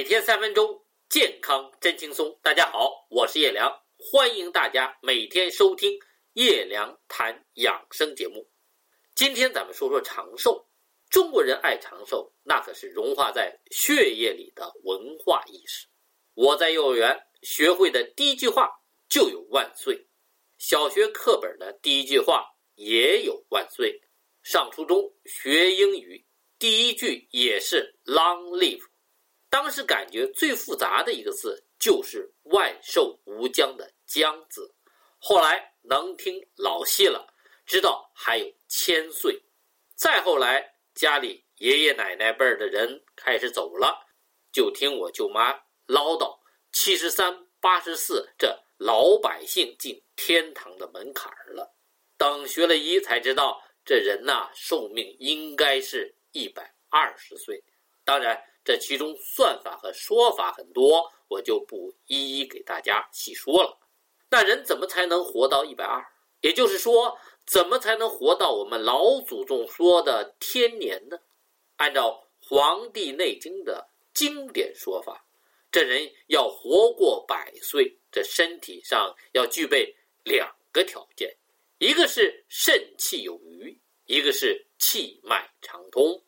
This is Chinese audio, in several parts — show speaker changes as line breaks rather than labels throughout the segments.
每天三分钟，健康真轻松。大家好，我是叶良，欢迎大家每天收听叶良谈养生节目。今天咱们说说长寿。中国人爱长寿，那可是融化在血液里的文化意识。我在幼儿园学会的第一句话就有“万岁”，小学课本的第一句话也有“万岁”，上初中学英语第一句也是 “Long live”。当时感觉最复杂的一个字就是“万寿无疆”的“疆”字，后来能听老戏了，知道还有千岁，再后来家里爷爷奶奶辈儿的人开始走了，就听我舅妈唠叨“七十三八十四”这老百姓进天堂的门槛儿了。等学了医才知道，这人呐寿命应该是一百二十岁，当然。这其中算法和说法很多，我就不一一给大家细说了。那人怎么才能活到一百二？也就是说，怎么才能活到我们老祖宗说的天年呢？按照《黄帝内经》的经典说法，这人要活过百岁，这身体上要具备两个条件：一个是肾气有余，一个是气脉畅通。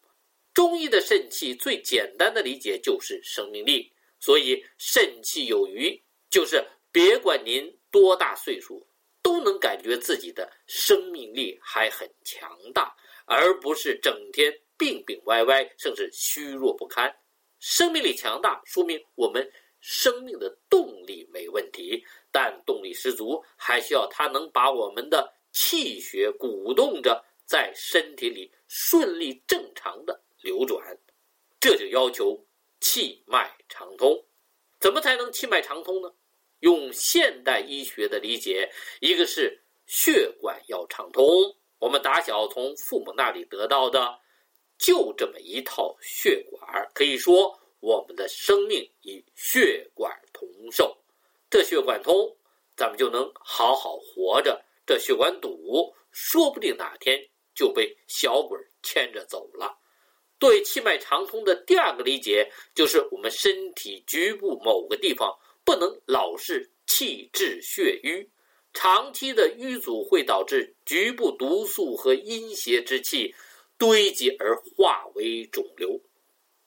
中医的肾气最简单的理解就是生命力，所以肾气有余，就是别管您多大岁数，都能感觉自己的生命力还很强大，而不是整天病病歪歪，甚至虚弱不堪。生命力强大，说明我们生命的动力没问题，但动力十足，还需要它能把我们的气血鼓动着，在身体里顺利正常的。流转，这就要求气脉畅通。怎么才能气脉畅通呢？用现代医学的理解，一个是血管要畅通。我们打小从父母那里得到的，就这么一套血管。可以说，我们的生命与血管同寿。这血管通，咱们就能好好活着；这血管堵，说不定哪天就被小鬼牵着走了。对气脉畅通的第二个理解，就是我们身体局部某个地方不能老是气滞血瘀，长期的瘀阻会导致局部毒素和阴邪之气堆积而化为肿瘤，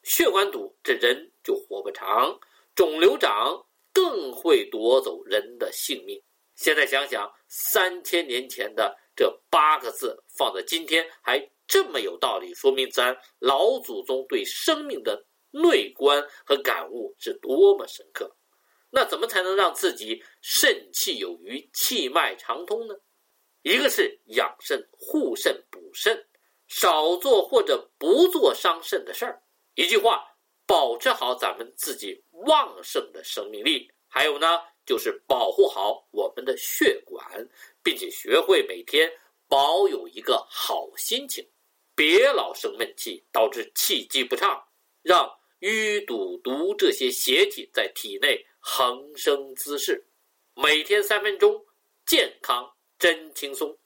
血管堵，这人就活不长；肿瘤长，更会夺走人的性命。现在想想，三千年前的这八个字，放在今天还。这么有道理，说明咱老祖宗对生命的内观和感悟是多么深刻。那怎么才能让自己肾气有余、气脉畅通呢？一个是养肾、护肾、补肾，少做或者不做伤肾的事儿。一句话，保持好咱们自己旺盛的生命力。还有呢，就是保护好我们的血管，并且学会每天保有一个好心情。别老生闷气，导致气机不畅，让淤堵毒这些邪气在体内横生滋事。每天三分钟，健康真轻松。